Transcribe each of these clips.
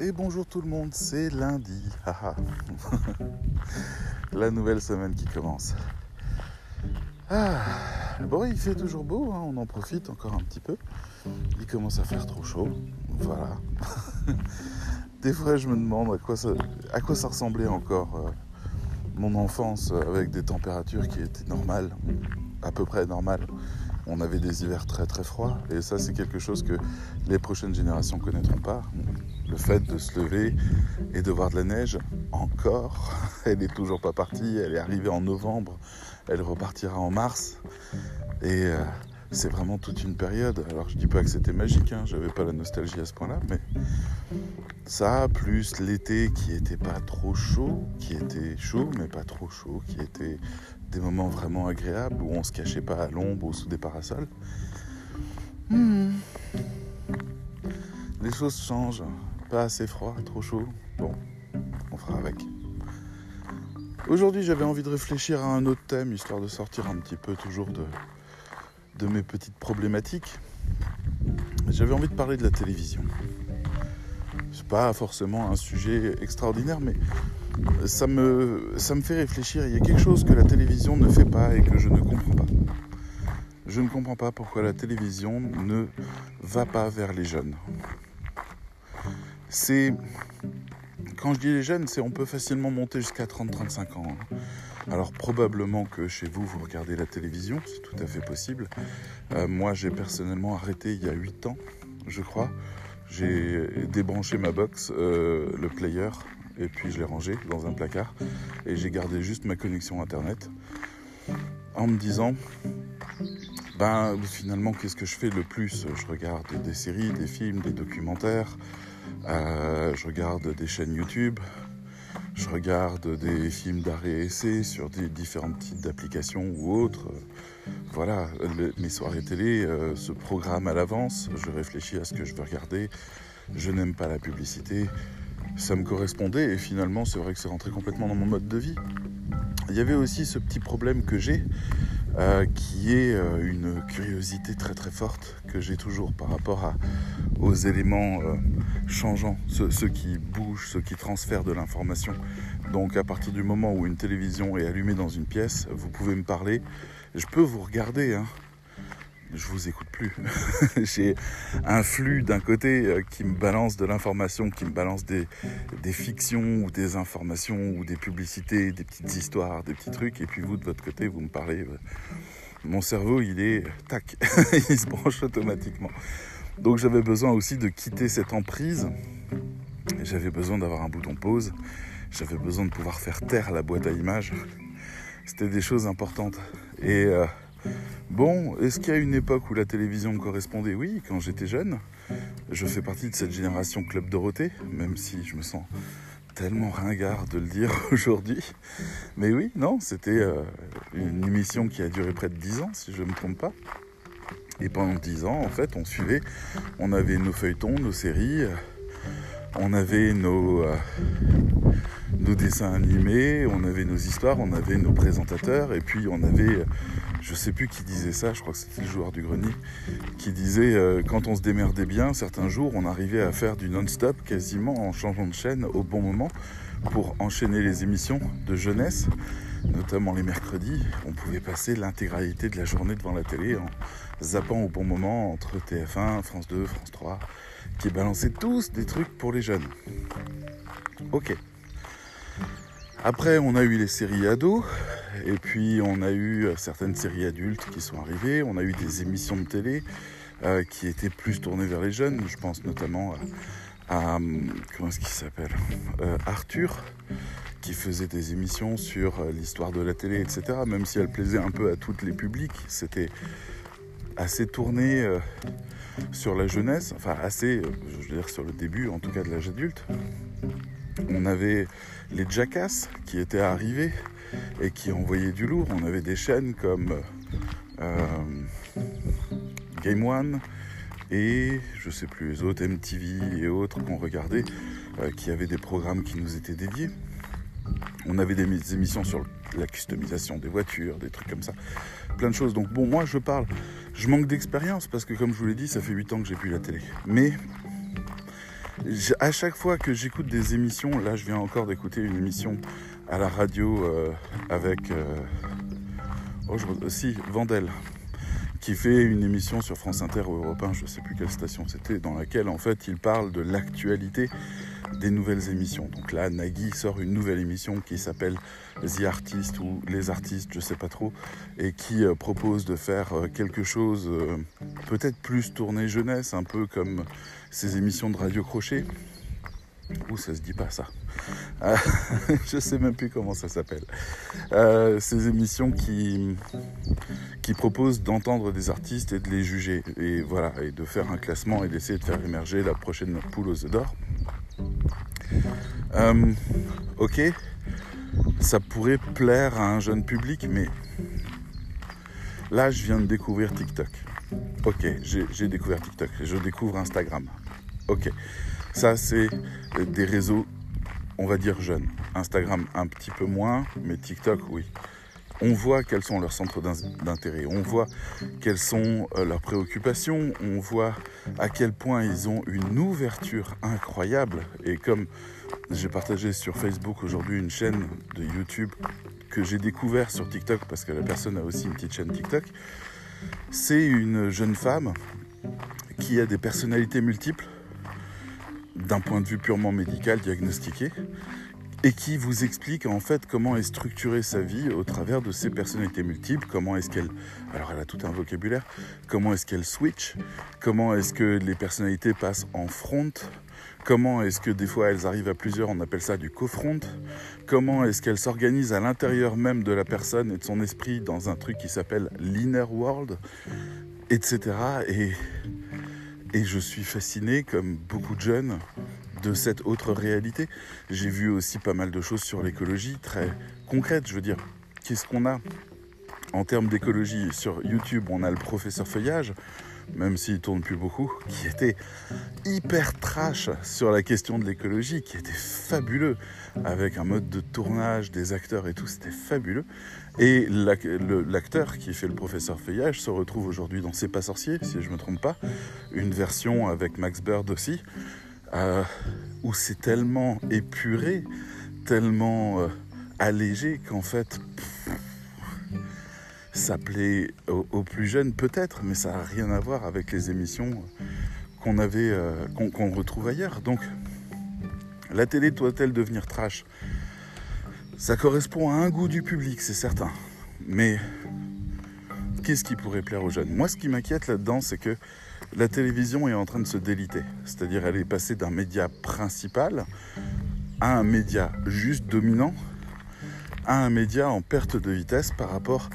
et bonjour tout le monde, c'est lundi. La nouvelle semaine qui commence. Ah, bon, il fait toujours beau, hein, on en profite encore un petit peu. Il commence à faire trop chaud, voilà. Des fois, je me demande à quoi ça, ressemblait encore euh, mon enfance avec des températures qui étaient normales, à peu près normales on avait des hivers très très froids et ça c'est quelque chose que les prochaines générations connaîtront pas. Le fait de se lever et de voir de la neige, encore, elle n'est toujours pas partie, elle est arrivée en novembre, elle repartira en mars et euh, c'est vraiment toute une période. Alors je dis pas que c'était magique, hein, j'avais pas la nostalgie à ce point-là, mais ça, plus l'été qui était pas trop chaud, qui était chaud mais pas trop chaud, qui était des moments vraiment agréables où on se cachait pas à l'ombre ou sous des parasols. Hmm. Les choses changent, pas assez froid, trop chaud. Bon, on fera avec. Aujourd'hui, j'avais envie de réfléchir à un autre thème, histoire de sortir un petit peu toujours de, mes petites problématiques. J'avais envie de parler de la télévision. C'est pas forcément un sujet extraordinaire, mais ça me fait réfléchir. Il y a quelque chose que la télévision ne fait pas et que je ne comprends pas. Je ne comprends pas pourquoi la télévision ne va pas vers les jeunes. C'est. Quand je dis les jeunes, c'est on peut facilement monter jusqu'à 30-35 ans. Hein. Alors probablement que chez vous, vous regardez la télévision, c'est tout à fait possible. Euh, moi, j'ai personnellement arrêté il y a 8 ans, je crois. J'ai débranché ma box, euh, le player, et puis je l'ai rangé dans un placard et j'ai gardé juste ma connexion internet en me disant ben finalement qu'est-ce que je fais le plus? Je regarde des séries, des films, des documentaires, euh, je regarde des chaînes YouTube, je regarde des films d'arrêt et essai sur des différents types d'applications ou autres. Voilà, mes soirées télé euh, se programment à l'avance, je réfléchis à ce que je veux regarder, je n'aime pas la publicité, ça me correspondait et finalement c'est vrai que c'est rentré complètement dans mon mode de vie. Il y avait aussi ce petit problème que j'ai, euh, qui est euh, une curiosité très très forte que j'ai toujours par rapport aux éléments euh, changeants, ceux, ceux, qui bougent, ceux qui transfèrent de l'information. Donc à partir du moment où une télévision est allumée dans une pièce, vous pouvez me parler, je peux vous regarder, hein, je vous écoute plus. J'ai un flux d'un côté euh, qui me balance de l'information, qui me balance des, fictions ou des informations ou des publicités, des petites histoires, des petits trucs, et puis vous de votre côté, vous me parlez. Euh, mon cerveau, il est tac, il se branche automatiquement. Donc j'avais besoin aussi de quitter cette emprise. J'avais besoin d'avoir un bouton pause. J'avais besoin de pouvoir faire taire la boîte à images. C'était des choses importantes. Et euh, Bon, est-ce qu'il y a une époque où la télévision correspondait? Oui, quand j'étais jeune. Je fais partie de cette génération Club Dorothée, même si je me sens tellement ringard de le dire aujourd'hui. Mais oui, non, c'était euh, une émission qui a duré près de 10 ans, si je ne me trompe pas. Et pendant 10 ans, en fait, on suivait, on avait nos feuilletons, nos séries, on avait euh, nos dessins animés, on avait nos histoires, on avait nos présentateurs, et puis on avait je sais plus qui disait ça, je crois que c'était le joueur du grenier, qui disait euh, quand on se démerdait bien, certains jours, on arrivait à faire du non-stop quasiment en changeant de chaîne au bon moment pour enchaîner les émissions de jeunesse, notamment les mercredis. On pouvait passer l'intégralité de la journée devant la télé en zappant au bon moment entre TF1, France 2, France 3, qui balançaient tous des trucs pour les jeunes. Ok. Après, on a eu les séries ados, et puis on a eu euh, certaines séries adultes qui sont arrivées, on a eu des émissions de télé euh, qui étaient plus tournées vers les jeunes, je pense notamment à, comment est-ce qu'il s'appelle euh, Arthur, qui faisait des émissions sur l'histoire de la télé, etc. Même si elle plaisait un peu à tous les publics, c'était assez tourné sur la jeunesse, enfin assez, je veux dire sur le début en tout cas de l'âge adulte. On avait les Jackass qui étaient arrivés et qui envoyaient du lourd. On avait des chaînes comme euh, Game One et je sais plus les autres, MTV et autres qu'on regardait, euh, qui avaient des programmes qui nous étaient dédiés. On avait des émissions sur la customisation des voitures, des trucs comme ça, plein de choses. Donc bon, moi je parle, je manque d'expérience parce que comme je vous l'ai dit, ça fait 8 ans que j'ai plus la télé. Mais à chaque fois que j'écoute des émissions, là je viens encore d'écouter une émission à la radio euh, avec euh, oh, Vandel, qui fait une émission sur France Inter ou Europe 1, je ne sais plus quelle station c'était, dans laquelle en fait il parle de l'actualité des nouvelles émissions. Donc là, Nagui sort une nouvelle émission qui s'appelle The Artist ou Les Artistes, je sais pas trop, et qui euh, propose de faire euh, quelque chose euh, peut-être plus tourné jeunesse, un peu comme ces émissions de radio crochet. Ou ça se dit pas ça. je sais même plus comment ça s'appelle. ces émissions qui, qui proposent d'entendre des artistes et de les juger. Et voilà, et de faire un classement et d'essayer de faire émerger la prochaine poule aux œufs d'or. Euh, ok, ça pourrait plaire à un jeune public, mais là, je viens de découvrir TikTok. Ok, j'ai découvert TikTok. Je découvre Instagram. Ok, ça, c'est des réseaux, on va dire jeunes. Instagram, un petit peu moins, mais TikTok, oui on voit quels sont leurs centres d'intérêt, on voit quelles sont euh, leurs préoccupations, on voit à quel point ils ont une ouverture incroyable. Et comme j'ai partagé sur Facebook aujourd'hui une chaîne de YouTube que j'ai découvert sur TikTok parce que la personne a aussi une petite chaîne TikTok, c'est une jeune femme qui a des personnalités multiples d'un point de vue purement médical diagnostiqué et qui vous explique en fait comment est structurée sa vie au travers de ses personnalités multiples, comment est-ce qu'elle, alors elle a tout un vocabulaire, comment est-ce qu'elle switch, comment est-ce que les personnalités passent en front, comment est-ce que des fois elles arrivent à plusieurs, on appelle ça du co-front, comment est-ce qu'elle s'organise à l'intérieur même de la personne et de son esprit dans un truc qui s'appelle l'inner world, etc. Et, et je suis fasciné, comme beaucoup de jeunes, de cette autre réalité. J'ai vu aussi pas mal de choses sur l'écologie, très concrètes. Je veux dire, qu'est-ce qu'on a en termes d'écologie Sur YouTube, on a le professeur Feuillage, même s'il tourne plus beaucoup, qui était hyper trash sur la question de l'écologie, qui était fabuleux, avec un mode de tournage, des acteurs et tout, c'était fabuleux. Et l'acteur qui fait le professeur Feuillage se retrouve aujourd'hui dans C'est pas sorcier, si je ne me trompe pas, une version avec Max Bird aussi, euh, où c'est tellement épuré, tellement euh, allégé qu'en fait, ça plaît aux, plus jeunes peut-être, mais ça n'a rien à voir avec les émissions qu'on avait, euh, qu'on retrouve ailleurs. Donc, la télé doit-elle devenir trash? Ça correspond à un goût du public, c'est certain. Mais qu'est-ce qui pourrait plaire aux jeunes? Moi, ce qui m'inquiète là-dedans, c'est que la télévision est en train de se déliter. C'est-à-dire elle est passée d'un média principal à un média juste dominant, à un média en perte de vitesse par rapport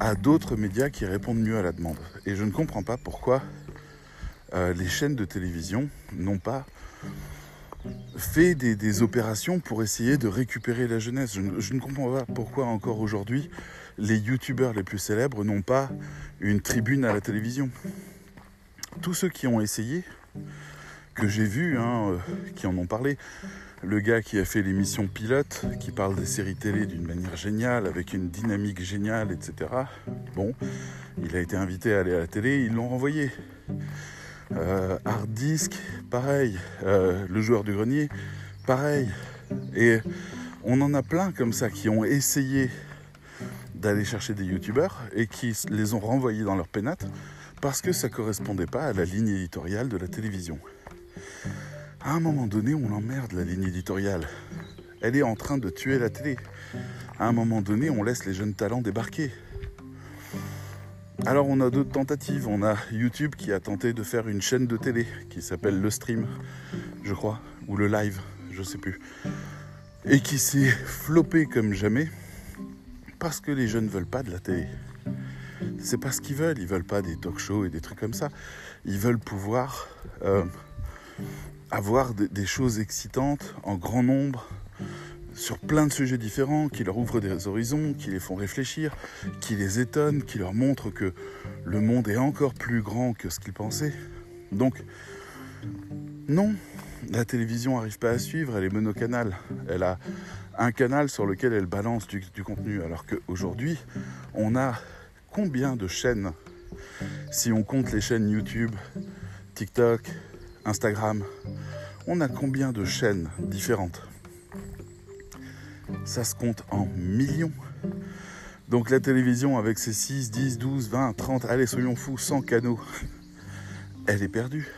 à d'autres médias qui répondent mieux à la demande. Et je ne comprends pas pourquoi euh, les chaînes de télévision n'ont pas fait des, opérations pour essayer de récupérer la jeunesse. Je, je ne comprends pas pourquoi encore aujourd'hui les youtubeurs les plus célèbres n'ont pas une tribune à la télévision tous ceux qui ont essayé, que j'ai vus, hein, euh, qui en ont parlé, le gars qui a fait l'émission Pilote, qui parle des séries télé d'une manière géniale, avec une dynamique géniale, etc. Bon, il a été invité à aller à la télé, ils l'ont renvoyé. Euh, Hard Disk, pareil. Euh, le joueur du grenier, pareil. Et on en a plein comme ça qui ont essayé d'aller chercher des youtubeurs et qui les ont renvoyés dans leur pénate parce que ça correspondait pas à la ligne éditoriale de la télévision. À un moment donné, on emmerde la ligne éditoriale. Elle est en train de tuer la télé. À un moment donné, on laisse les jeunes talents débarquer. Alors on a d'autres tentatives. On a YouTube qui a tenté de faire une chaîne de télé qui s'appelle Le Stream, je crois, ou le Live, je sais plus. Et qui s'est floppé comme jamais parce que les jeunes ne veulent pas de la télé c'est pas ce qu'ils veulent. Ils veulent pas des talk shows et des trucs comme ça. Ils veulent pouvoir euh, avoir des, choses excitantes en grand nombre sur plein de sujets différents qui leur ouvrent des horizons, qui les font réfléchir, qui les étonnent, qui leur montrent que le monde est encore plus grand que ce qu'ils pensaient. Donc, non, la télévision n'arrive pas à suivre, elle est monocanal. Elle a un canal sur lequel elle balance du, du contenu, alors qu'aujourd'hui, on a combien de chaînes, si on compte les chaînes YouTube, TikTok, Instagram, On a combien de chaînes différentes? Ça se compte en millions. Donc la télévision avec ses 6, 10, 12, 20, 30, allez soyons fous, 100 canaux, elle est perdue.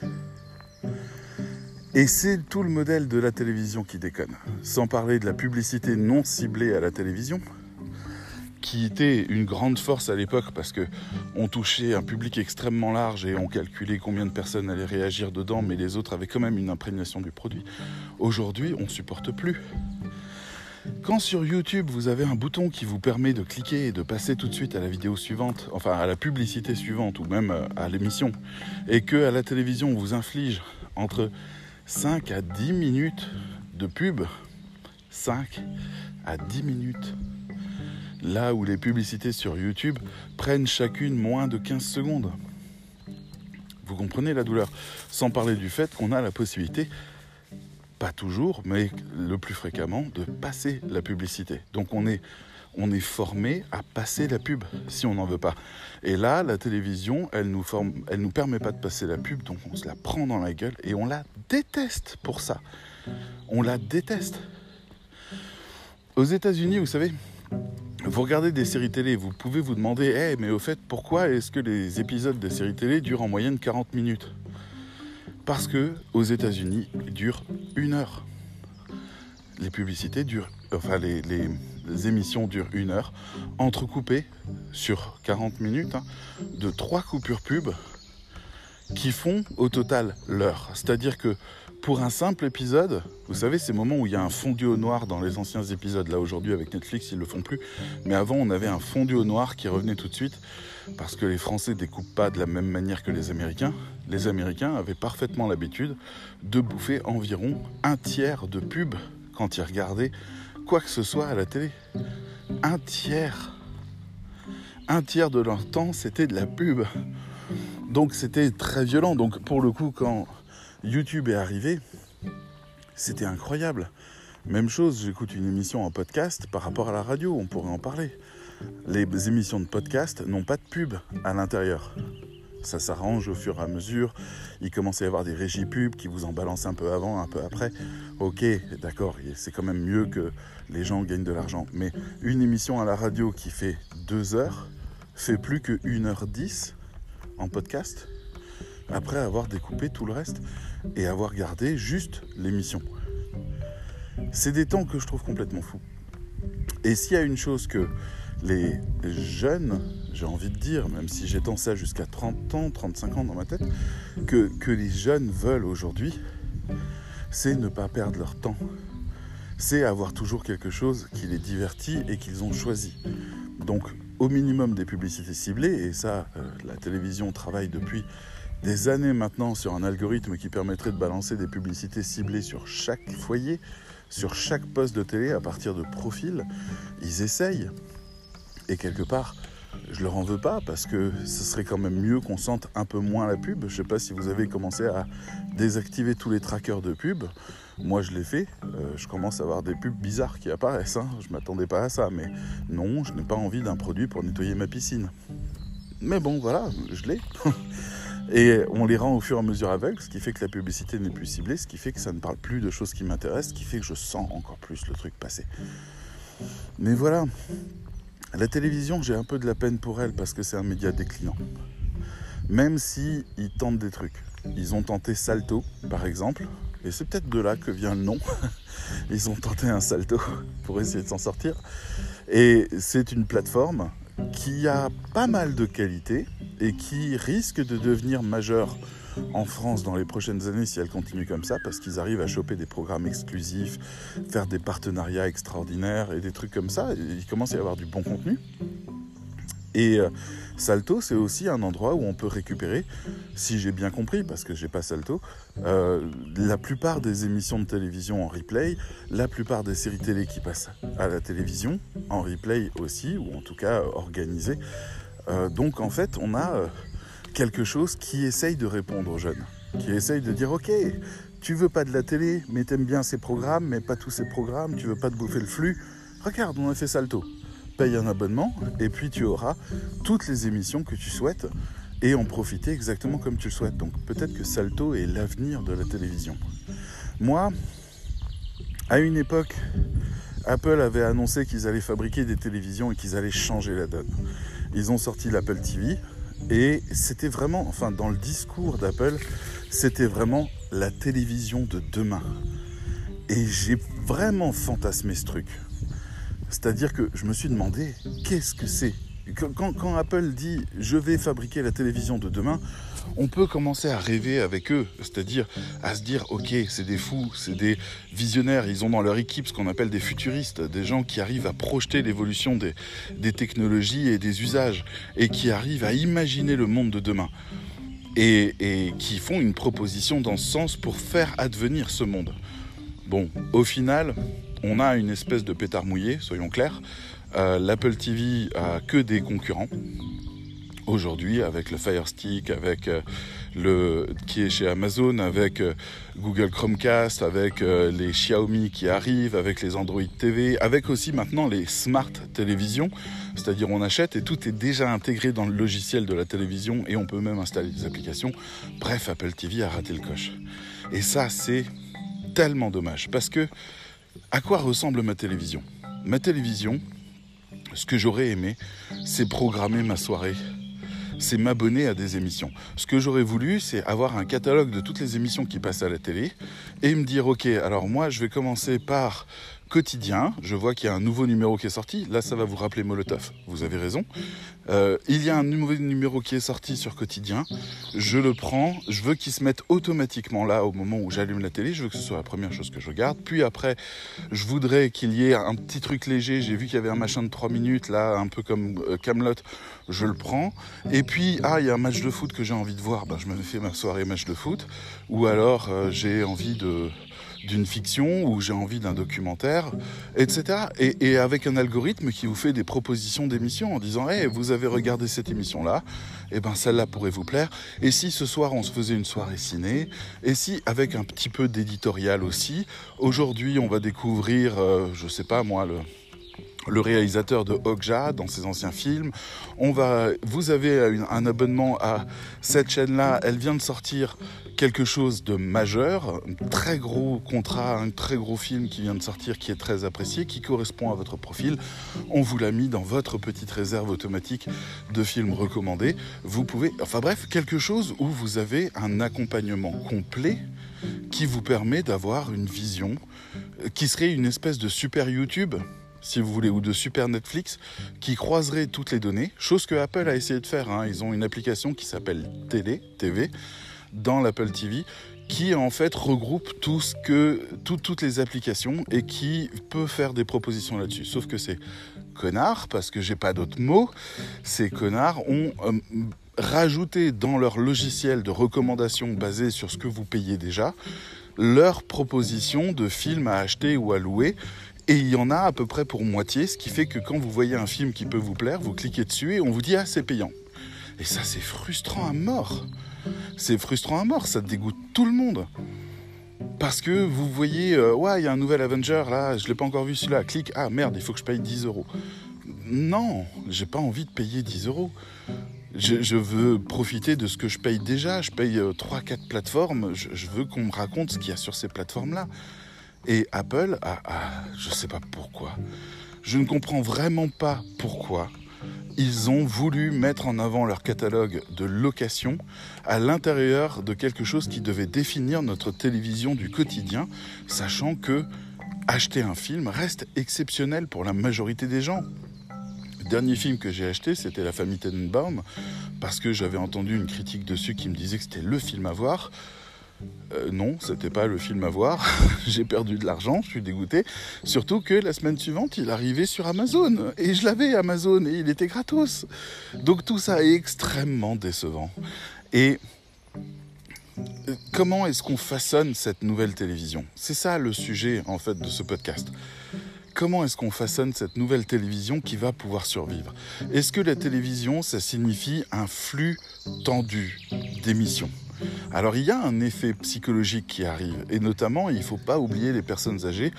Et c'est tout le modèle de la télévision qui déconne. Sans parler de la publicité non ciblée à la télévision, qui était une grande force à l'époque parce que on touchait un public extrêmement large et on calculait combien de personnes allaient réagir dedans, mais les autres avaient quand même une imprégnation du produit. Aujourd'hui, on ne supporte plus. Quand sur YouTube vous avez un bouton qui vous permet de cliquer et de passer tout de suite à la vidéo suivante, enfin à la publicité suivante ou même euh, à l'émission, et que à la télévision on vous inflige entre 5 à 10 minutes de pub, 5 à 10 minutes, là où les publicités sur YouTube prennent chacune moins de 15 secondes. Vous comprenez la douleur Sans parler du fait qu'on a la possibilité pas toujours, mais le plus fréquemment, de passer la publicité. Donc on est, on est formé à passer la pub si on n'en veut pas. Et là, la télévision, elle nous forme, elle nous permet pas de passer la pub, donc on se la prend dans la gueule et on la déteste pour ça. On la déteste. Aux États-Unis, vous savez, vous regardez des séries télé, vous pouvez vous demander, mais au fait, pourquoi est-ce que les épisodes des séries télé durent en moyenne 40 minutes? Parce que aux États-Unis, ils durent une heure. Les publicités durent, enfin les, émissions durent une heure, entrecoupées sur 40 minutes hein, de trois coupures pub qui font au total l'heure. C'est-à-dire que pour un simple épisode, vous savez, ces moments où il y a un fondu au noir dans les anciens épisodes, là aujourd'hui avec Netflix, ils le font plus, mais avant on avait un fondu au noir qui revenait tout de suite parce que les Français découpent pas de la même manière que les Américains. Les Américains avaient parfaitement l'habitude de bouffer environ un tiers de pub quand ils regardaient quoi que ce soit à la télé. Un tiers. Un tiers de leur temps, c'était de la pub. Donc c'était très violent. Donc pour le coup, quand YouTube est arrivé, c'était incroyable. Même chose, j'écoute une émission en podcast par rapport à la radio, on pourrait en parler les émissions de podcast n'ont pas de pub à l'intérieur. Ça s'arrange au fur et à mesure. Il commence à y avoir des régies pubs qui vous en balancent un peu avant, un peu après. Ok, d'accord, c'est quand même mieux que les gens gagnent de l'argent. Mais une émission à la radio qui fait 2 heures fait plus que 1h10 en podcast après avoir découpé tout le reste et avoir gardé juste l'émission. C'est des temps que je trouve complètement fous. Et s'il y a une chose que les jeunes, j'ai envie de dire, même si j'étends ça jusqu'à 30 ans, 35 ans dans ma tête, que, les jeunes veulent aujourd'hui, c'est ne pas perdre leur temps. C'est avoir toujours quelque chose qui les divertit et qu'ils ont choisi. Donc au minimum des publicités ciblées, et ça, euh, la télévision travaille depuis des années maintenant sur un algorithme qui permettrait de balancer des publicités ciblées sur chaque foyer, sur chaque poste de télé à partir de profils. Ils essayent. Et quelque part, je leur en veux pas parce que ce serait quand même mieux qu'on sente un peu moins la pub. Je sais pas si vous avez commencé à désactiver tous les trackers de pub. Moi, je l'ai fait. Euh, je commence à avoir des pubs bizarres qui apparaissent. Hein. Je m'attendais pas à ça, mais non, je n'ai pas envie d'un produit pour nettoyer ma piscine. Mais bon, voilà, je l'ai. Et on les rend au fur et à mesure aveugles, ce qui fait que la publicité n'est plus ciblée, ce qui fait que ça ne parle plus de choses qui m'intéressent, ce qui fait que je sens encore plus le truc passer. Mais voilà, la télévision, j'ai un peu de la peine pour elle parce que c'est un média déclinant. Même si ils tentent des trucs. Ils ont tenté Salto, par exemple, et c'est peut-être de là que vient le nom. Ils ont tenté un salto pour essayer de s'en sortir. Et c'est une plateforme qui a pas mal de qualités et qui risque de devenir majeure en France dans les prochaines années si elle continue comme ça, parce qu'ils arrivent à choper des programmes exclusifs, faire des partenariats extraordinaires et des trucs comme ça. Il commence à y avoir du bon contenu. Et euh, Salto, c'est aussi un endroit où on peut récupérer, si j'ai bien compris, parce que j'ai pas Salto, euh, la plupart des émissions de télévision en replay, la plupart des séries télé qui passent à la télévision en replay aussi, ou en tout cas organisées. Euh, donc en fait, on a quelque chose qui essaye de répondre aux jeunes, qui essaye de dire ok, tu veux pas de la télé, mais t'aimes bien ces programmes, mais pas tous ces programmes, tu veux pas te bouffer le flux, regarde, on a fait salto. Paye un abonnement et puis tu auras toutes les émissions que tu souhaites et en profiter exactement comme tu le souhaites. Donc peut-être que Salto est l'avenir de la télévision. Moi, à une époque, Apple avait annoncé qu'ils allaient fabriquer des télévisions et qu'ils allaient changer la donne. Ils ont sorti l'Apple TV et c'était vraiment, enfin dans le discours d'Apple, c'était vraiment la télévision de demain. Et j'ai vraiment fantasmé ce truc. C'est-à-dire que je me suis demandé, qu'est-ce que c'est quand, Apple dit je vais fabriquer la télévision de demain, on peut commencer à rêver avec eux, c'est-à-dire à se dire ok c'est des fous, c'est des visionnaires, ils ont dans leur équipe ce qu'on appelle des futuristes, des gens qui arrivent à projeter l'évolution des, technologies et des usages et qui arrivent à imaginer le monde de demain. Et, qui font une proposition dans ce sens pour faire advenir ce monde. Bon, au final, on a une espèce de pétard mouillé, soyons clairs. Euh, L'Apple TV a que des concurrents aujourd'hui avec le Fire Stick, avec euh, le qui est chez Amazon, avec euh, Google Chromecast, avec les Xiaomi qui arrivent, avec les Android TV, avec aussi maintenant les smart télévisions, c'est-à-dire on achète et tout est déjà intégré dans le logiciel de la télévision et on peut même installer des applications. Bref, Apple TV a raté le coche. Et ça c'est tellement dommage parce que à quoi ressemble ma télévision? Ma télévision, ce que j'aurais aimé, c'est programmer ma soirée. C'est m'abonner à des émissions. Ce que j'aurais voulu, c'est avoir un catalogue de toutes les émissions qui passent à la télé et me dire, ok, alors moi, je vais commencer par quotidien. Je vois qu'il y a un nouveau numéro qui est sorti. Là, ça va vous rappeler Molotov. Vous avez raison. Euh, il y a un nouveau numéro qui est sorti sur quotidien. Je le prends. Je veux qu'il se mette automatiquement là au moment où j'allume la télé. Je veux que ce soit la première chose que je regarde. Puis après, je voudrais qu'il y ait un petit truc léger. J'ai vu qu'il y avait un machin de 3 minutes là, un peu comme euh, Camelot. je le prends. Et puis, ah, il y a un match de foot que j'ai envie de voir. Ben, je me fais ma soirée match de foot. Ou alors, euh, j'ai envie de d'une fiction ou j'ai envie d'un documentaire, etc. Et, avec un algorithme qui vous fait des propositions d'émissions en disant hey, vous avez regardé cette émission-là, et eh ben celle-là pourrait vous plaire. Et si ce soir on se faisait une soirée ciné, et si avec un petit peu d'éditorial aussi, aujourd'hui on va découvrir, euh, je sais pas moi, le réalisateur de Okja dans ses anciens films. On va, vous avez un abonnement à cette chaîne-là. Elle vient de sortir quelque chose de majeur, un très gros contrat, un très gros film qui vient de sortir, qui est très apprécié, qui correspond à votre profil. On vous l'a mis dans votre petite réserve automatique de films recommandés. Vous pouvez, enfin bref, quelque chose où vous avez un accompagnement complet qui vous permet d'avoir une vision qui serait une espèce de super YouTube si vous voulez, ou de Super Netflix, qui croiserait toutes les données, chose que Apple a essayé de faire. Hein. Ils ont une application qui s'appelle Télé, TV, dans l'Apple TV, qui en fait regroupe tout ce que, toutes les applications et qui peut faire des propositions là-dessus. Sauf que c'est connard, parce que j'ai pas d'autres mots, ces connards ont euh, rajouté dans leur logiciel de recommandation basé sur ce que vous payez déjà, leur proposition de films à acheter ou à louer et il y en a à peu près pour moitié, ce qui fait que quand vous voyez un film qui peut vous plaire, vous cliquez dessus et on vous dit ah c'est payant. Et ça c'est frustrant à mort. C'est frustrant à mort, ça dégoûte tout le monde. Parce que vous voyez, euh, ouais, il y a un nouvel Avenger là, je l'ai pas encore vu celui-là, clique, ah merde, il faut que je paye 10 euros. Non, j'ai pas envie de payer 10 euros. Je, veux profiter de ce que je paye déjà. Je paye 3-4 euh, plateformes. je veux qu'on me raconte ce qu'il y a sur ces plateformes-là. Et Apple, a, je ne sais pas pourquoi, je ne comprends vraiment pas pourquoi ils ont voulu mettre en avant leur catalogue de location à l'intérieur de quelque chose qui devait définir notre télévision du quotidien, sachant que acheter un film reste exceptionnel pour la majorité des gens. Le dernier film que j'ai acheté, c'était La famille Tenenbaum, parce que j'avais entendu une critique dessus qui me disait que c'était le film à voir. Euh, non, c'était pas le film à voir. J'ai perdu de l'argent, je suis dégoûté. Surtout que la semaine suivante, il arrivait sur Amazon. Et je l'avais Amazon et il était gratos. Donc tout ça est extrêmement décevant. Et euh, comment est-ce qu'on façonne cette nouvelle télévision? C'est ça le sujet en fait de ce podcast. Comment est-ce qu'on façonne cette nouvelle télévision qui va pouvoir survivre? Est-ce que la télévision, ça signifie un flux tendu d'émissions? Alors il y a un effet psychologique qui arrive, et notamment il ne faut pas oublier les personnes âgées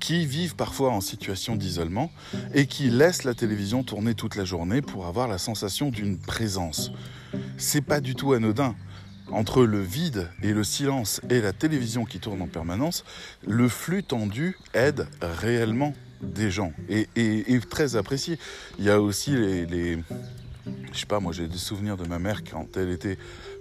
qui vivent parfois en situation d'isolement et qui laissent la télévision tourner toute la journée pour avoir la sensation d'une présence. C'est pas du tout anodin. entre le vide et le silence et la télévision qui tourne en permanence, le flux tendu aide réellement des gens et est très apprécié. Il y a aussi les, les je sais pas, moi j'ai des souvenirs de ma mère quand elle était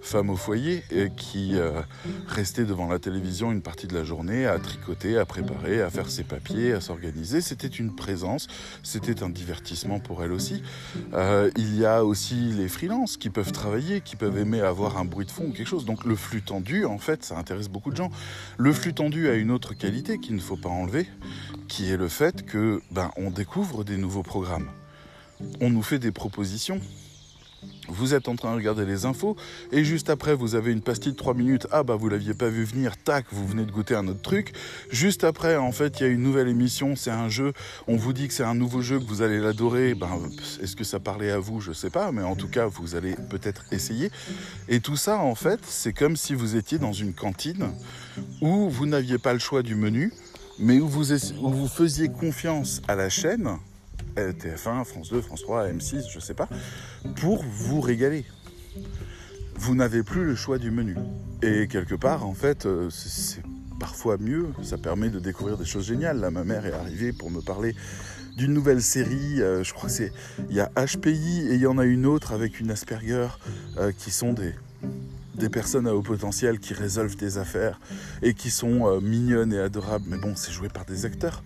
femme au foyer et qui euh, restait devant la télévision une partie de la journée à tricoter, à préparer, à faire ses papiers, à s'organiser. C'était une présence, c'était un divertissement pour elle aussi. Euh, il y a aussi les freelances qui peuvent travailler, qui peuvent aimer avoir un bruit de fond ou quelque chose. Donc le flux tendu, en fait, ça intéresse beaucoup de gens. Le flux tendu a une autre qualité qu'il ne faut pas enlever, qui est le fait que ben, on découvre des nouveaux programmes. On nous fait des propositions vous êtes en train de regarder les infos et juste après vous avez une pastille de 3 minutes. Ah bah vous l'aviez pas vu venir, tac, vous venez de goûter un autre truc. Juste après en fait il y a une nouvelle émission, c'est un jeu, on vous dit que c'est un nouveau jeu, que vous allez l'adorer. Ben, Est-ce que ça parlait à vous? Je sais pas, mais en tout cas vous allez peut-être essayer. Et tout ça en fait c'est comme si vous étiez dans une cantine où vous n'aviez pas le choix du menu, mais où vous, où vous faisiez confiance à la chaîne TF1, France 2, France 3, M6, je sais pas, pour vous régaler. Vous n'avez plus le choix du menu. Et quelque part, en fait, euh, c'est parfois mieux. Ça permet de découvrir des choses géniales. Là, ma mère est arrivée pour me parler d'une nouvelle série. Euh, je crois que c'est. Il y a HPI et il y en a une autre avec une Asperger euh, qui sont des, des personnes à haut potentiel qui résolvent des affaires et qui sont mignonnes et adorables. Mais bon, c'est joué par des acteurs.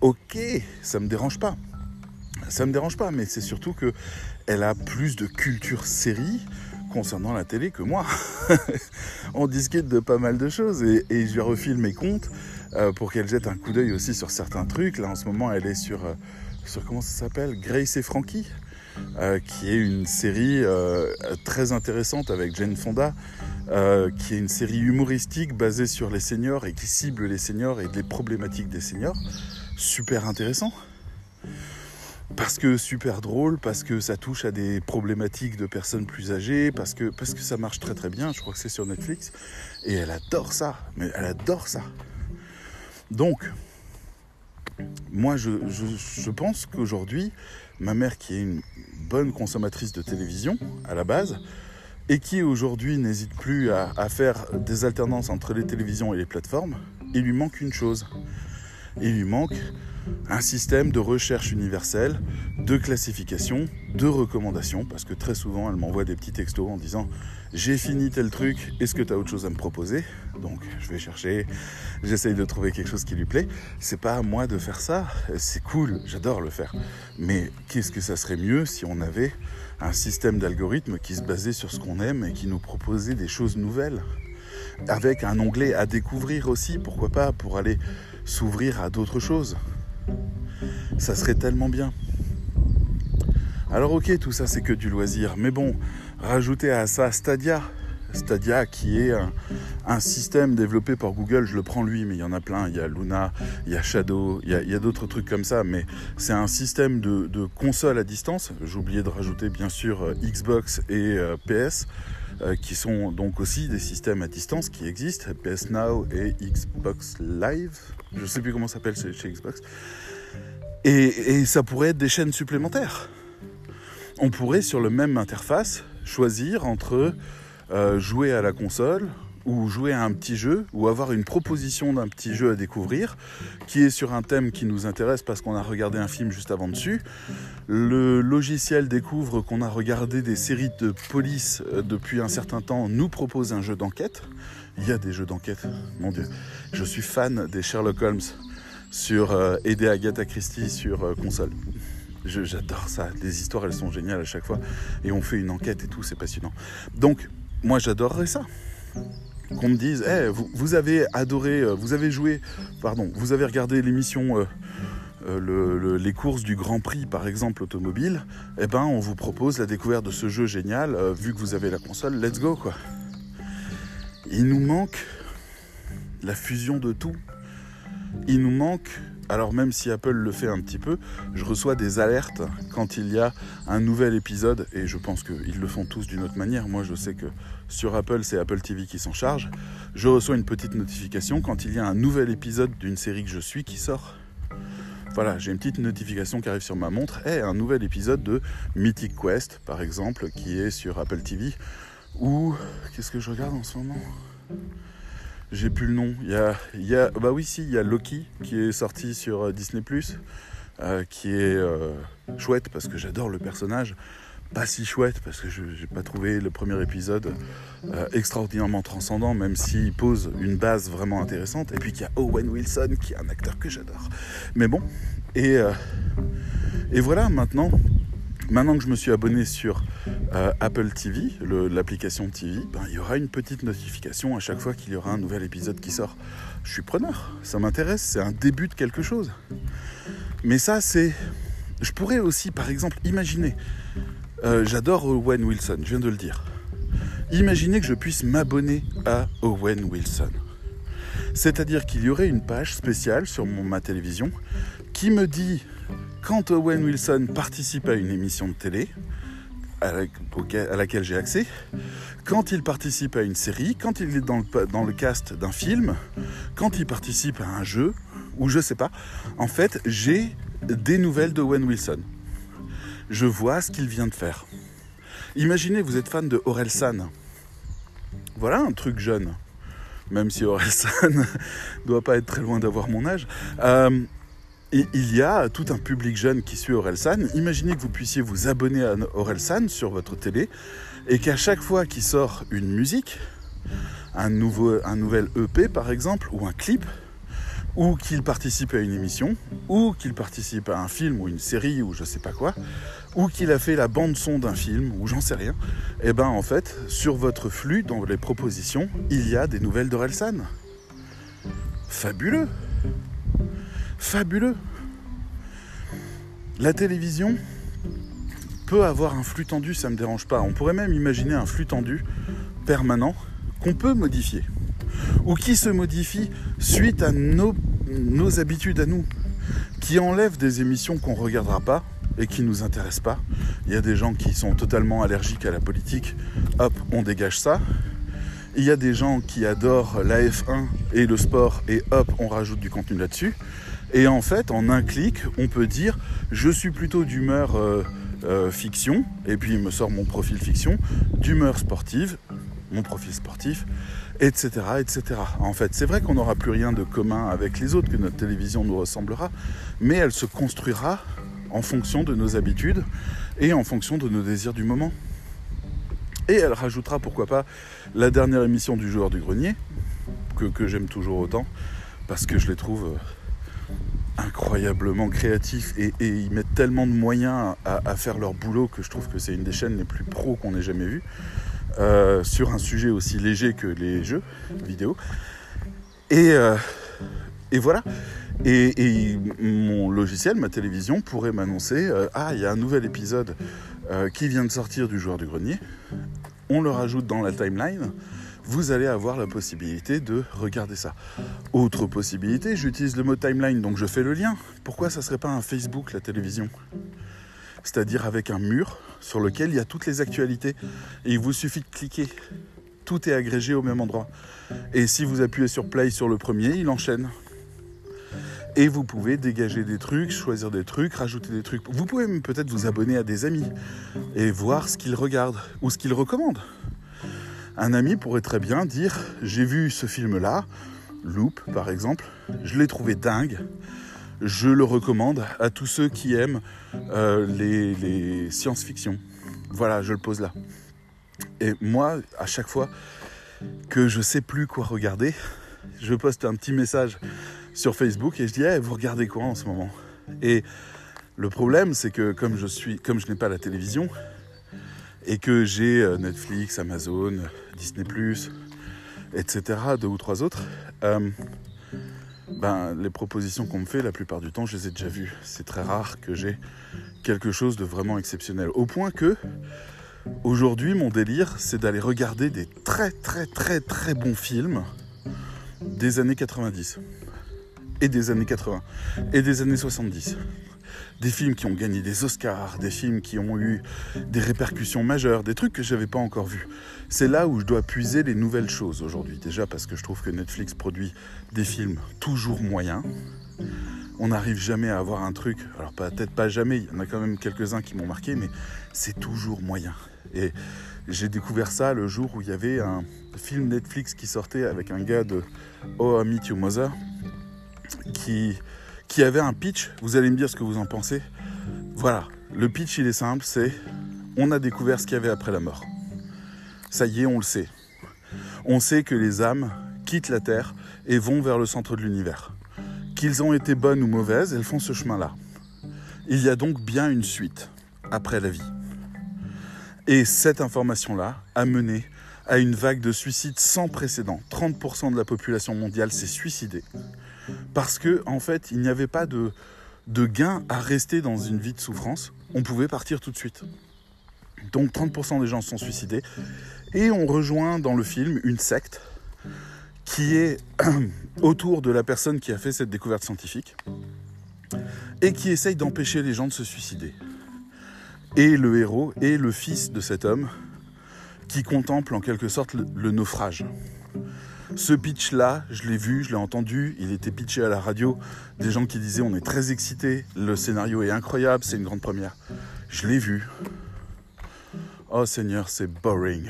Ok, ça me dérange pas. Ça me dérange pas, mais c'est surtout que elle a plus de culture série concernant la télé que moi. On discute de pas mal de choses et, je lui refile mes comptes euh, pour qu'elle jette un coup d'œil aussi sur certains trucs. Là en ce moment elle est sur, euh, sur comment ça s'appelle? Grace et Frankie, euh, qui est une série très intéressante avec Jane Fonda, qui est une série humoristique basée sur les seniors et qui cible les seniors et les problématiques des seniors. Super intéressant parce que super drôle, parce que ça touche à des problématiques de personnes plus âgées, parce que, parce que ça marche très très bien, je crois que c'est sur Netflix, et elle adore ça, mais elle adore ça. Donc, moi je, je, pense qu'aujourd'hui, ma mère qui est une bonne consommatrice de télévision à la base, et qui aujourd'hui n'hésite plus à, à faire des alternances entre les télévisions et les plateformes, il lui manque une chose. Il lui manque un système de recherche universelle, de classification, de recommandation, parce que très souvent elle m'envoie des petits textos en disant j'ai fini tel truc, est-ce que tu as autre chose à me proposer? Donc je vais chercher, j'essaye de trouver quelque chose qui lui plaît. C'est pas à moi de faire ça, c'est cool, j'adore le faire. Mais qu'est-ce que ça serait mieux si on avait un système d'algorithmes qui se basait sur ce qu'on aime et qui nous proposait des choses nouvelles? Avec un onglet à découvrir aussi, pourquoi pas, pour aller s'ouvrir à d'autres choses. Ça serait tellement bien. Alors ok, tout ça c'est que du loisir, mais bon, rajouter à ça Stadia. Stadia qui est un, système développé par Google, je le prends lui, mais il y en a plein, il y a Luna, il y a Shadow, il y a, d'autres trucs comme ça, mais c'est un système de, console à distance. J'ai oublié de rajouter bien sûr euh, Xbox et euh, PS, euh, qui sont donc aussi des systèmes à distance qui existent, PS Now et Xbox Live, je sais plus comment ça s'appelle chez Xbox. Et, ça pourrait être des chaînes supplémentaires. On pourrait sur le même interface choisir entre euh, jouer à la console ou jouer à un petit jeu ou avoir une proposition d'un petit jeu à découvrir qui est sur un thème qui nous intéresse parce qu'on a regardé un film juste avant dessus. Le logiciel découvre qu'on a regardé des séries de police euh, depuis un certain temps, nous propose un jeu d'enquête. Il y a des jeux d'enquête, mon Dieu. Je suis fan des Sherlock Holmes sur euh, aider Agatha Christie sur euh, console. J'adore ça. Les histoires, elles sont géniales à chaque fois. Et on fait une enquête et tout, c'est passionnant. Donc, moi, j'adorerais ça. Qu'on me dise, hey, vous, avez adoré, euh, vous avez joué, pardon, vous avez regardé l'émission les courses du Grand Prix, par exemple, automobile. Eh ben, on vous propose la découverte de ce jeu génial. vu que vous avez la console, let's go, quoi. Il nous manque la fusion de tout il nous manque, alors même si Apple le fait un petit peu, je reçois des alertes quand il y a un nouvel épisode, et je pense qu'ils le font tous d'une autre manière. Moi, je sais que sur Apple, c'est Apple TV qui s'en charge. Je reçois une petite notification quand il y a un nouvel épisode d'une série que je suis qui sort. Voilà, j'ai une petite notification qui arrive sur ma montre. Et un nouvel épisode de Mythic Quest, par exemple, qui est sur Apple TV. Ou qu'est-ce que je regarde en ce moment? J'ai plus le nom. Il y a, y a, bah oui, si, il y a Loki qui est sorti sur euh, Disney euh, qui est euh, chouette parce que j'adore le personnage. Pas si chouette parce que je n'ai pas trouvé le premier épisode extraordinairement transcendant, même s'il pose une base vraiment intéressante. Et puis qu'il y a Owen Wilson qui est un acteur que j'adore. Mais bon, et, et voilà, maintenant, maintenant que je me suis abonné sur euh, Apple TV, l'application TV, ben, il y aura une petite notification à chaque fois qu'il y aura un nouvel épisode qui sort. Je suis preneur, ça m'intéresse, c'est un début de quelque chose. Mais ça, c'est. Je pourrais aussi, par exemple, imaginer. euh, J'adore Owen Wilson, je viens de le dire. Imaginez que je puisse m'abonner à Owen Wilson. C'est-à-dire qu'il y aurait une page spéciale sur ma télévision qui me dit quand Owen Wilson participe à une émission de télé à, laquelle j'ai accès, quand il participe à une série, quand il est dans le, cast d'un film, quand il participe à un jeu, ou je sais pas, en fait, j'ai des nouvelles d'Owen Wilson. Je vois ce qu'il vient de faire. Imaginez, vous êtes fan de Orelsan. Voilà un truc jeune. Même si Orelsan doit pas être très loin d'avoir mon âge. Euh, et il y a tout un public jeune qui suit Orelsan. Imaginez que vous puissiez vous abonner à Orelsan sur votre télé et qu'à chaque fois qu'il sort une musique, un, nouveau, un nouvel EP par exemple, ou un clip, ou qu'il participe à une émission, ou qu'il participe à un film ou une série ou je sais pas quoi, ou qu'il a fait la bande son d'un film ou j'en sais rien, et ben en fait, sur votre flux, dans les propositions, il y a des nouvelles d'Orelsan. Fabuleux Fabuleux La télévision peut avoir un flux tendu, ça me dérange pas. On pourrait même imaginer un flux tendu permanent qu'on peut modifier ou qui se modifie suite à nos, nos habitudes à nous, qui enlève des émissions qu'on ne regardera pas et qui ne nous intéressent pas. Il y a des gens qui sont totalement allergiques à la politique, hop, on dégage ça. Il y a des gens qui adorent la F1 et le sport et hop, on rajoute du contenu là-dessus. Et en fait, en un clic, on peut dire je suis plutôt d'humeur euh, euh, fiction, et puis il me sort mon profil fiction, d'humeur sportive, mon profil sportif, etc., etc. En fait, c'est vrai qu'on n'aura plus rien de commun avec les autres, que notre télévision nous ressemblera, mais elle se construira en fonction de nos habitudes et en fonction de nos désirs du moment. Et elle rajoutera, pourquoi pas, la dernière émission du joueur du grenier, que, j'aime toujours autant, parce que je les trouve euh, incroyablement créatifs et, ils mettent tellement de moyens à, faire leur boulot que je trouve que c'est une des chaînes les plus pros qu'on ait jamais vues. Euh, sur un sujet aussi léger que les jeux vidéo. Et, euh, voilà. Et, mon logiciel, ma télévision, pourrait m'annoncer euh, Ah, il y a un nouvel épisode qui vient de sortir du joueur du grenier. On le rajoute dans la timeline. Vous allez avoir la possibilité de regarder ça. Autre possibilité, j'utilise le mot timeline, donc je fais le lien. Pourquoi ça serait pas un Facebook, la télévision? C'est-à-dire avec un mur sur lequel il y a toutes les actualités. Et il vous suffit de cliquer. Tout est agrégé au même endroit. Et si vous appuyez sur play sur le premier, il enchaîne. Et vous pouvez dégager des trucs, choisir des trucs, rajouter des trucs. Vous pouvez peut-être vous abonner à des amis et voir ce qu'ils regardent ou ce qu'ils recommandent. Un ami pourrait très bien dire J'ai vu ce film-là, Loop par exemple, je l'ai trouvé dingue, je le recommande à tous ceux qui aiment euh, les, science-fiction. Voilà, je le pose là. Et moi, à chaque fois que je sais plus quoi regarder, je poste un petit message sur Facebook et je dis hey, vous regardez quoi en ce moment? Et le problème, c'est que comme je suis, comme je n'ai pas la télévision et que j'ai euh, Netflix, Amazon, Disney+, etc., deux ou trois autres, euh, ben, les propositions qu'on me fait, la plupart du temps, je les ai déjà vues. C'est très rare que j'ai quelque chose de vraiment exceptionnel. Au point que, aujourd'hui, mon délire, c'est d'aller regarder des très, très, très, très bons films des années 90 et des années 80 et des années 70. Des films qui ont gagné des Oscars, des films qui ont eu des répercussions majeures, des trucs que je n'avais pas encore vus. C'est là où je dois puiser les nouvelles choses aujourd'hui. Déjà parce que je trouve que Netflix produit des films toujours moyens. On n'arrive jamais à avoir un truc, alors peut-être pas jamais, il y en a quand même quelques-uns qui m'ont marqué, mais c'est toujours moyen. Et J'ai découvert ça le jour où il y avait un film Netflix qui sortait avec un gars de Oh I Meet qui, qui avait un pitch. Vous allez me dire ce que vous en pensez. Voilà, le pitch il est simple, c'est on a découvert ce qu'il y avait après la mort. Ça y est, on le sait. On sait que les âmes quittent la Terre et vont vers le centre de l'univers. Qu'ils ont été bonnes ou mauvaises, elles font ce chemin-là. Il y a donc bien une suite après la vie. Et cette information-là a mené à une vague de suicides sans précédent. 30% de la population mondiale s'est suicidée parce que en fait, il n'y avait pas de, de gain à rester dans une vie de souffrance. On pouvait partir tout de suite. Donc 30% des gens se sont suicidés et on rejoint dans le film une secte qui est autour de la personne qui a fait cette découverte scientifique et qui essaye d'empêcher les gens de se suicider. Et le héros est le fils de cet homme qui contemple en quelque sorte le, naufrage. Ce pitch-là, je l'ai vu, je l'ai entendu, il était pitché à la radio, des gens qui disaient on est très excités, le scénario est incroyable, c'est une grande première. Je l'ai vu. Oh Seigneur, c'est boring.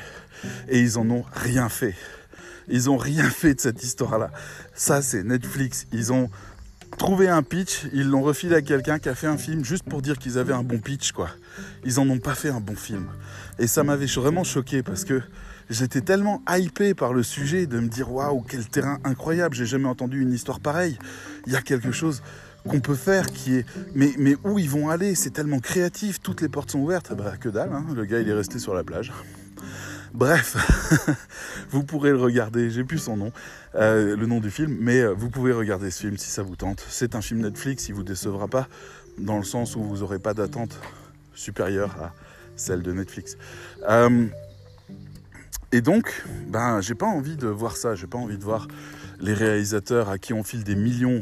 Et ils en ont rien fait. Ils ont rien fait de cette histoire-là. Ça, c'est Netflix. Ils ont trouvé un pitch, ils l'ont refilé à quelqu'un qui a fait un film juste pour dire qu'ils avaient un bon pitch, quoi. Ils en ont pas fait un bon film. Et ça m'avait vraiment choqué parce que j'étais tellement hypé par le sujet de me dire waouh, quel terrain incroyable, j'ai jamais entendu une histoire pareille. Il y a quelque chose qu'on peut faire qui est. Mais, mais où ils vont aller C'est tellement créatif, toutes les portes sont ouvertes. Bah, que dalle, hein. le gars il est resté sur la plage. Bref, vous pourrez le regarder, j'ai plus son nom, euh, le nom du film, mais euh, vous pouvez regarder ce film si ça vous tente. C'est un film Netflix, il vous décevra pas, dans le sens où vous n'aurez pas d'attente supérieure à celle de Netflix. Euh, et donc, ben, j'ai pas envie de voir ça, j'ai pas envie de voir les réalisateurs à qui on file des millions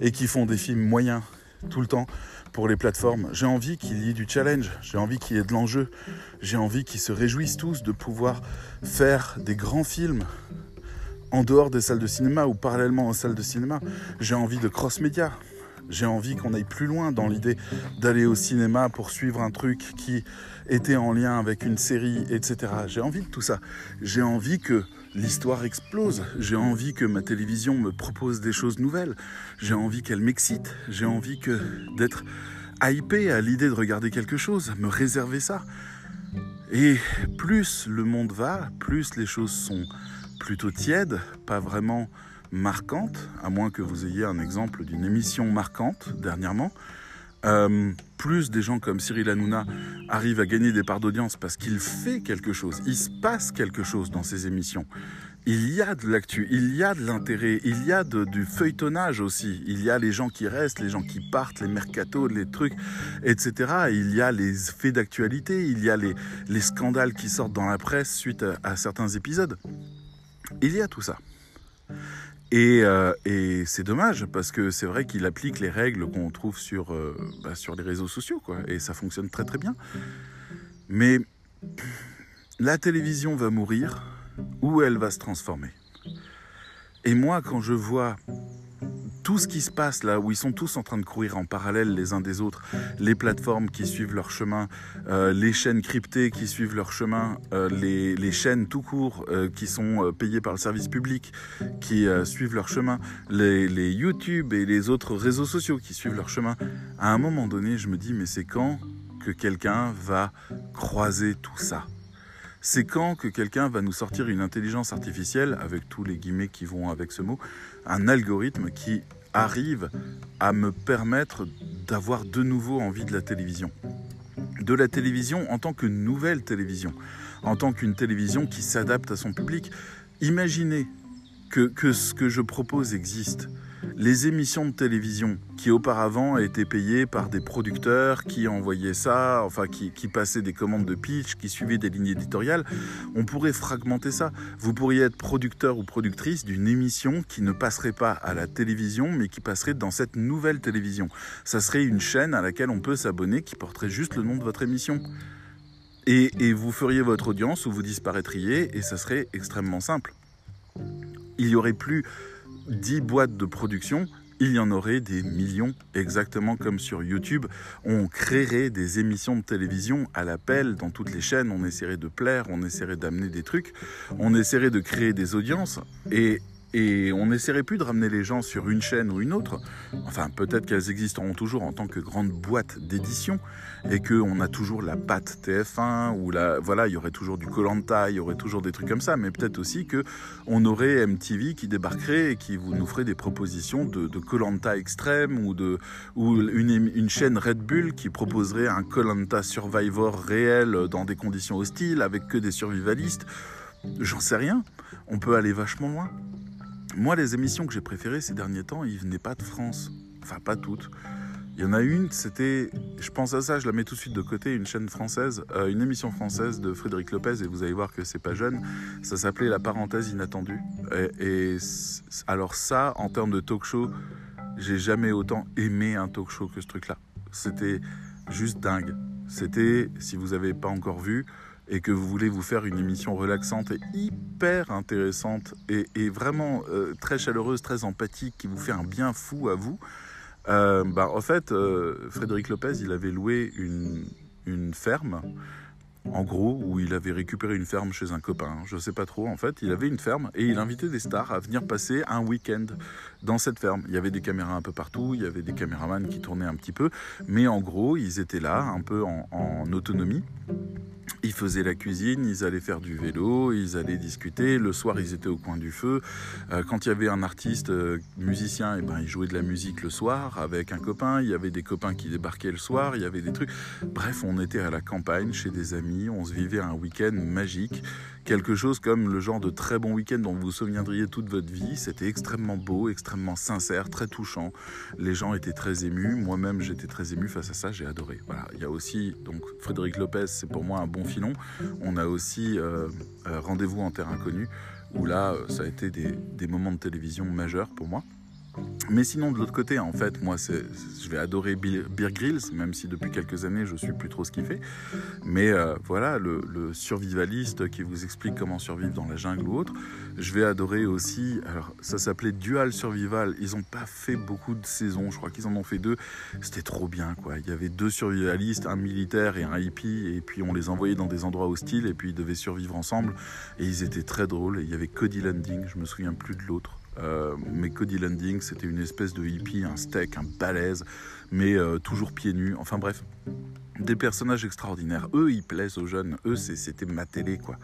et qui font des films moyens tout le temps pour les plateformes. J'ai envie qu'il y ait du challenge, j'ai envie qu'il y ait de l'enjeu, j'ai envie qu'ils se réjouissent tous de pouvoir faire des grands films en dehors des salles de cinéma ou parallèlement aux salles de cinéma. J'ai envie de cross-média. J'ai envie qu'on aille plus loin dans l'idée d'aller au cinéma pour suivre un truc qui était en lien avec une série, etc. J'ai envie de tout ça. J'ai envie que l'histoire explose. J'ai envie que ma télévision me propose des choses nouvelles. J'ai envie qu'elle m'excite. J'ai envie que d'être hypé à l'idée de regarder quelque chose, me réserver ça. Et plus le monde va, plus les choses sont plutôt tièdes, pas vraiment marquantes, à moins que vous ayez un exemple d'une émission marquante dernièrement. Euh, plus des gens comme Cyril Hanouna arrivent à gagner des parts d'audience parce qu'il fait quelque chose, il se passe quelque chose dans ses émissions. Il y a de l'actu, il y a de l'intérêt, il y a du feuilletonnage aussi. Il y a les gens qui restent, les gens qui partent, les mercatos, les trucs, etc. Il y a les faits d'actualité, il y a les, scandales qui sortent dans la presse suite à certains épisodes. Il y a tout ça. Euh, et, c'est dommage parce que c'est vrai qu'il applique les règles qu'on trouve sur, euh, bah, sur les réseaux sociaux, quoi, et ça fonctionne très très bien. Mais la télévision va mourir ou elle va se transformer. Et moi, quand je vois tout ce qui se passe là, où ils sont tous en train de courir en parallèle les uns des autres, les plateformes qui suivent leur chemin, euh, les chaînes cryptées qui suivent leur chemin, euh, les, chaînes tout court euh, qui sont payées par le service public qui suivent leur chemin, les, les YouTube et les autres réseaux sociaux qui suivent leur chemin, à un moment donné, je me dis, mais c'est quand que quelqu'un va croiser tout ça? C'est quand que quelqu'un va nous sortir une intelligence artificielle, avec tous les guillemets qui vont avec ce mot, un algorithme qui arrive à me permettre d'avoir de nouveau envie de la télévision. De la télévision en tant que nouvelle télévision, en tant qu'une télévision qui s'adapte à son public. Imaginez que, ce que je propose existe les émissions de télévision qui auparavant étaient payées par des producteurs qui envoyaient ça, enfin qui, passaient des commandes de pitch, qui suivaient des lignes éditoriales, on pourrait fragmenter ça. Vous pourriez être producteur ou productrice d'une émission qui ne passerait pas à la télévision, mais qui passerait dans cette nouvelle télévision. Ça serait une chaîne à laquelle on peut s'abonner qui porterait juste le nom de votre émission. Et, et vous feriez votre audience ou vous disparaîtriez et ça serait extrêmement simple. Il n'y aurait plus 10 boîtes de production, il y en aurait des millions, exactement comme sur YouTube. On créerait des émissions de télévision à l'appel dans toutes les chaînes, on essaierait de plaire, on essaierait d'amener des trucs, on essaierait de créer des audiences, et et on n'essaierait plus de ramener les gens sur une chaîne ou une autre. Enfin, peut-être qu'elles existeront toujours en tant que grande boîte d'édition et qu'on a toujours la patte TF1 ou la voilà, il y aurait toujours du Colanta, il y aurait toujours des trucs comme ça. Mais peut-être aussi que on aurait MTV qui débarquerait et qui vous nous ferait des propositions de Colanta extrême ou de ou une, une chaîne Red Bull qui proposerait un Colanta Survivor réel dans des conditions hostiles avec que des survivalistes. J'en sais rien. On peut aller vachement loin. Moi, les émissions que j'ai préférées ces derniers temps, ils venaient pas de France. Enfin, pas toutes. Il y en a une, c'était, je pense à ça, je la mets tout de suite de côté, une chaîne française, euh, une émission française de Frédéric Lopez, et vous allez voir que c'est pas jeune. Ça s'appelait La parenthèse inattendue. Et, et, alors ça, en termes de talk show, j'ai jamais autant aimé un talk show que ce truc-là. C'était juste dingue. C'était, si vous n'avez pas encore vu, et que vous voulez vous faire une émission relaxante et hyper intéressante et, vraiment euh, très chaleureuse, très empathique, qui vous fait un bien fou à vous, euh, bah, en fait, euh, Frédéric Lopez, il avait loué une, une, ferme, en gros, où il avait récupéré une ferme chez un copain. Je sais pas trop, en fait. Il avait une ferme et il invitait des stars à venir passer un week-end dans cette ferme. Il y avait des caméras un peu partout, il y avait des caméramans qui tournaient un petit peu, mais en gros, ils étaient là, un peu en, autonomie. Ils faisaient la cuisine, ils allaient faire du vélo, ils allaient discuter. Le soir, ils étaient au coin du feu. Euh, quand il y avait un artiste euh, musicien, et eh ben, il jouait de la musique le soir avec un copain. Il y avait des copains qui débarquaient le soir. Il y avait des trucs. Bref, on était à la campagne chez des amis. On se vivait un week-end magique quelque chose comme le genre de très bon week-end dont vous vous souviendriez toute votre vie. C'était extrêmement beau, extrêmement sincère, très touchant. Les gens étaient très émus. Moi-même, j'étais très ému face à ça. J'ai adoré. Voilà. Il y a aussi donc Frédéric Lopez, c'est pour moi un bon filon. On a aussi euh, euh, Rendez-vous en terre inconnue où là, euh, ça a été des moments de télévision majeurs pour moi. Mais sinon, de l'autre côté, en fait, moi, je vais adorer Beer Grylls, même si depuis quelques années, je suis plus trop ce qu'il fait. Mais euh, voilà, le, survivaliste qui vous explique comment survivre dans la jungle ou autre. Je vais adorer aussi, alors ça s'appelait Dual Survival. Ils n'ont pas fait beaucoup de saisons, je crois qu'ils en ont fait deux. C'était trop bien, quoi. Il y avait deux survivalistes, un militaire et un hippie, et puis on les envoyait dans des endroits hostiles, et puis ils devaient survivre ensemble. Et ils étaient très drôles. Et il y avait Cody Landing, je me souviens plus de l'autre. Euh, mais Cody Landing, c'était une espèce de hippie, un steak, un balèze, mais euh, toujours pieds nus. Enfin bref, des personnages extraordinaires. Eux, ils plaisent aux jeunes. Eux, c'était ma télé, quoi.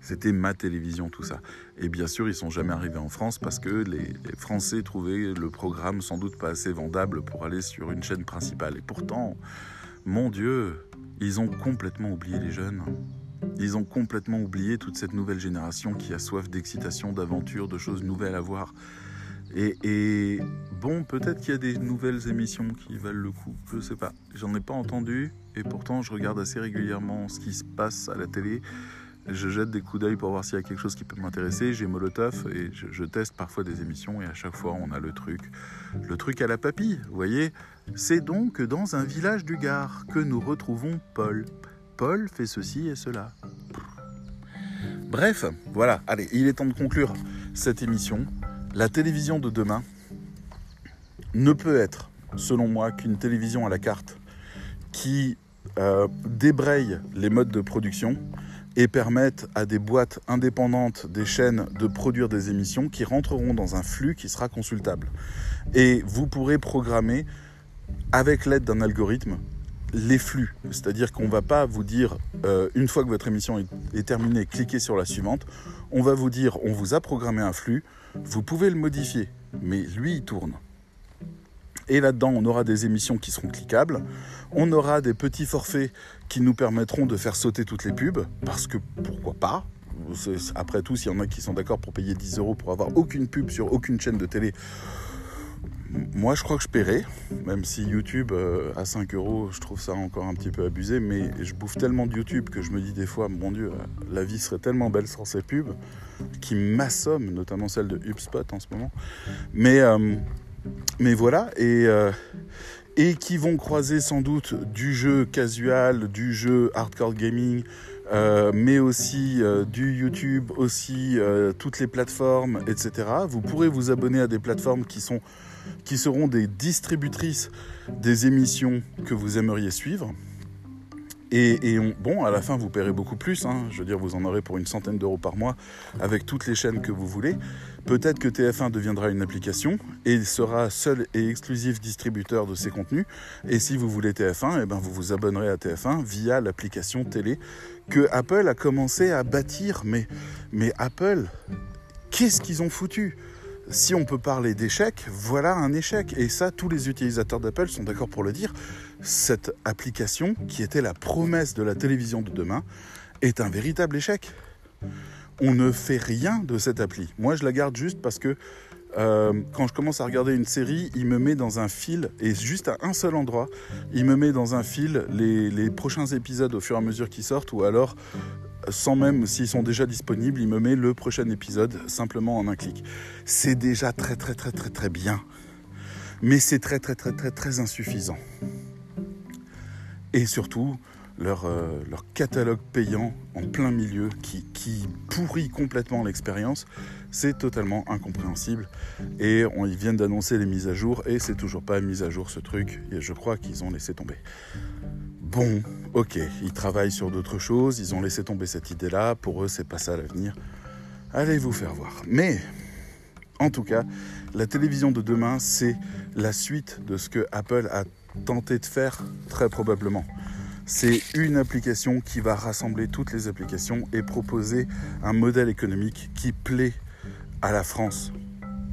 C'était ma télévision, tout ça. Et bien sûr, ils sont jamais arrivés en France parce que les, les, Français trouvaient le programme sans doute pas assez vendable pour aller sur une chaîne principale. Et pourtant, mon Dieu, ils ont complètement oublié les jeunes. Ils ont complètement oublié toute cette nouvelle génération qui a soif d'excitation, d'aventure, de choses nouvelles à voir. Et, bon, peut-être qu'il y a des nouvelles émissions qui valent le coup, je sais pas. J'en ai pas entendu, et pourtant je regarde assez régulièrement ce qui se passe à la télé. Je jette des coups d'œil pour voir s'il y a quelque chose qui peut m'intéresser. J'ai Molotov et je, je, teste parfois des émissions et à chaque fois on a le truc, le truc à la papille. Vous voyez, c'est donc dans un village du Gard que nous retrouvons Paul. Fait ceci et cela. Bref, voilà, allez, il est temps de conclure cette émission. La télévision de demain ne peut être, selon moi, qu'une télévision à la carte qui euh, débraye les modes de production et permette à des boîtes indépendantes, des chaînes, de produire des émissions qui rentreront dans un flux qui sera consultable. Et vous pourrez programmer, avec l'aide d'un algorithme, les flux. C'est-à-dire qu'on ne va pas vous dire, euh, une fois que votre émission est, terminée, cliquez sur la suivante. On va vous dire, on vous a programmé un flux, vous pouvez le modifier, mais lui, il tourne. Et là-dedans, on aura des émissions qui seront cliquables. On aura des petits forfaits qui nous permettront de faire sauter toutes les pubs, parce que pourquoi pas? Après tout, s'il y en a qui sont d'accord pour payer 10 euros pour avoir aucune pub sur aucune chaîne de télé, moi, je crois que je paierai, même si YouTube euh, à 5 euros, je trouve ça encore un petit peu abusé, mais je bouffe tellement de YouTube que je me dis des fois, mon Dieu, la vie serait tellement belle sans ces pubs, qui m'assomment, notamment celle de HubSpot en ce moment. Mais, euh, voilà, et, euh, et qui vont croiser sans doute du jeu casual, du jeu hardcore gaming, mais aussi du YouTube, aussi toutes les plateformes, etc. Vous pourrez vous abonner à des plateformes qui, sont, qui seront des distributrices des émissions que vous aimeriez suivre. Et, bon, à la fin, vous paierez beaucoup plus. Hein. Je veux dire, vous en aurez pour une centaine d'euros par mois avec toutes les chaînes que vous voulez. Peut-être que TF1 deviendra une application et sera seul et exclusif distributeur de ces contenus. Et si vous voulez TF1, eh ben vous vous abonnerez à TF1 via l'application télé que Apple a commencé à bâtir. Mais, mais Apple, qu'est-ce qu'ils ont foutu? Si on peut parler d'échec, voilà un échec. Et ça, tous les utilisateurs d'Apple sont d'accord pour le dire. Cette application, qui était la promesse de la télévision de demain, est un véritable échec. On ne fait rien de cette appli. Moi, je la garde juste parce que euh, quand je commence à regarder une série, il me met dans un fil, et juste à un seul endroit, il me met dans un fil les, les prochains épisodes au fur et à mesure qu'ils sortent, ou alors sans même s'ils sont déjà disponibles, il me met le prochain épisode simplement en un clic. C'est déjà très très très très très bien, mais c'est très très très très très insuffisant. Et surtout, leur, euh, catalogue payant en plein milieu qui, qui pourrit complètement l'expérience, c'est totalement incompréhensible. Et on, ils viennent d'annoncer les mises à jour et c'est toujours pas mis à jour ce truc. Et je crois qu'ils ont laissé tomber. Bon, ok, ils travaillent sur d'autres choses, ils ont laissé tomber cette idée-là, pour eux c'est pas ça l'avenir. Allez vous faire voir. Mais, en tout cas, la télévision de demain, c'est la suite de ce que Apple a tenté de faire très probablement. C'est une application qui va rassembler toutes les applications et proposer un modèle économique qui plaît à la France.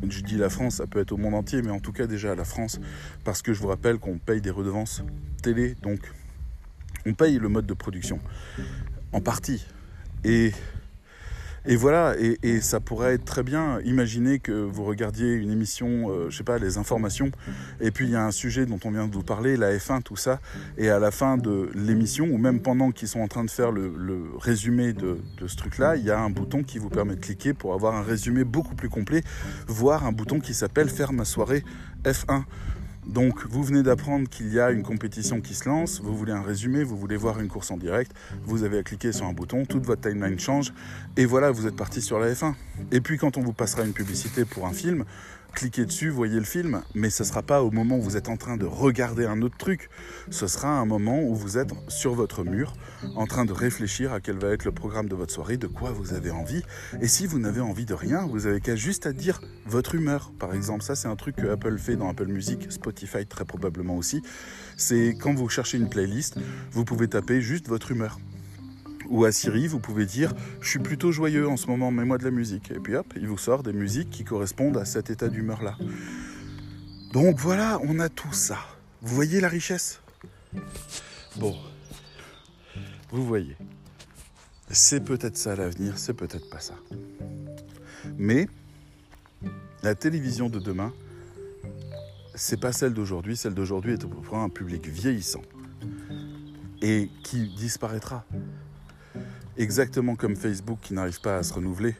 Je dis la France, ça peut être au monde entier, mais en tout cas déjà à la France, parce que je vous rappelle qu'on paye des redevances télé, donc on paye le mode de production, en partie. Et, voilà, et, ça pourrait être très bien. Imaginez que vous regardiez une émission, je euh, je sais pas, les informations, et puis il y a un sujet dont on vient de vous parler, la F1, tout ça, et à la fin de l'émission, ou même pendant qu'ils sont en train de faire le, résumé de, de ce truc-là, il y a un bouton qui vous permet de cliquer pour avoir un résumé beaucoup plus complet, voire un bouton qui s'appelle Faire ma soirée F1. Donc vous venez d'apprendre qu'il y a une compétition qui se lance, vous voulez un résumé, vous voulez voir une course en direct, vous avez à cliquer sur un bouton, toute votre timeline change, et voilà, vous êtes parti sur la F1. Et puis quand on vous passera une publicité pour un film, cliquez dessus, voyez le film, mais ce ne sera pas au moment où vous êtes en train de regarder un autre truc. Ce sera un moment où vous êtes sur votre mur, en train de réfléchir à quel va être le programme de votre soirée, de quoi vous avez envie. Et si vous n'avez envie de rien, vous avez qu'à juste à dire votre humeur, par exemple. Ça, c'est un truc que Apple fait dans Apple Music, Spotify très probablement aussi. C'est quand vous cherchez une playlist, vous pouvez taper juste votre humeur ou à Siri, vous pouvez dire Je suis plutôt joyeux en ce moment, mets-moi de la musique. Et puis hop, il vous sort des musiques qui correspondent à cet état d'humeur-là. Donc voilà, on a tout ça. Vous voyez la richesse? Bon, vous voyez. C'est peut-être ça l'avenir, c'est peut-être pas ça. Mais la télévision de demain, c'est pas celle d'aujourd'hui. Celle d'aujourd'hui est pour un public vieillissant et qui disparaîtra. Exactement comme Facebook qui n'arrive pas à se renouveler.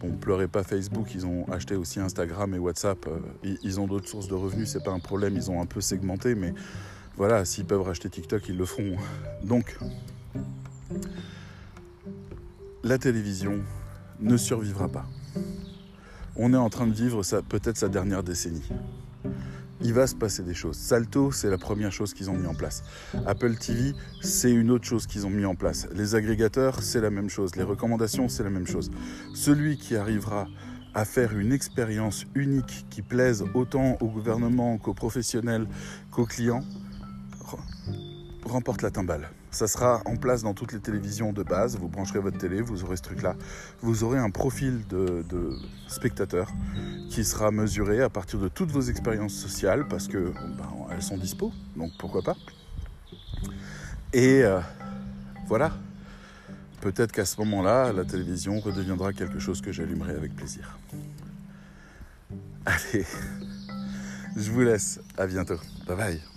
Bon, pleurez pas Facebook, ils ont acheté aussi Instagram et WhatsApp. Euh, ils ont d'autres sources de revenus, c'est pas un problème, ils ont un peu segmenté, mais voilà, s'ils peuvent racheter TikTok, ils le feront. Donc, la télévision ne survivra pas. On est en train de vivre peut-être sa dernière décennie il va se passer des choses. Salto, c'est la première chose qu'ils ont mis en place. Apple TV, c'est une autre chose qu'ils ont mis en place. Les agrégateurs, c'est la même chose. Les recommandations, c'est la même chose. Celui qui arrivera à faire une expérience unique qui plaise autant au gouvernement qu'aux professionnels qu'aux clients remporte la timbale. Ça sera en place dans toutes les télévisions de base. Vous brancherez votre télé, vous aurez ce truc-là. Vous aurez un profil de, spectateur qui sera mesuré à partir de toutes vos expériences sociales parce que ben, elles sont dispo, donc pourquoi pas. Et euh, voilà. Peut-être qu'à ce moment-là, la télévision redeviendra quelque chose que j'allumerai avec plaisir. Allez, je vous laisse. À bientôt. Bye bye.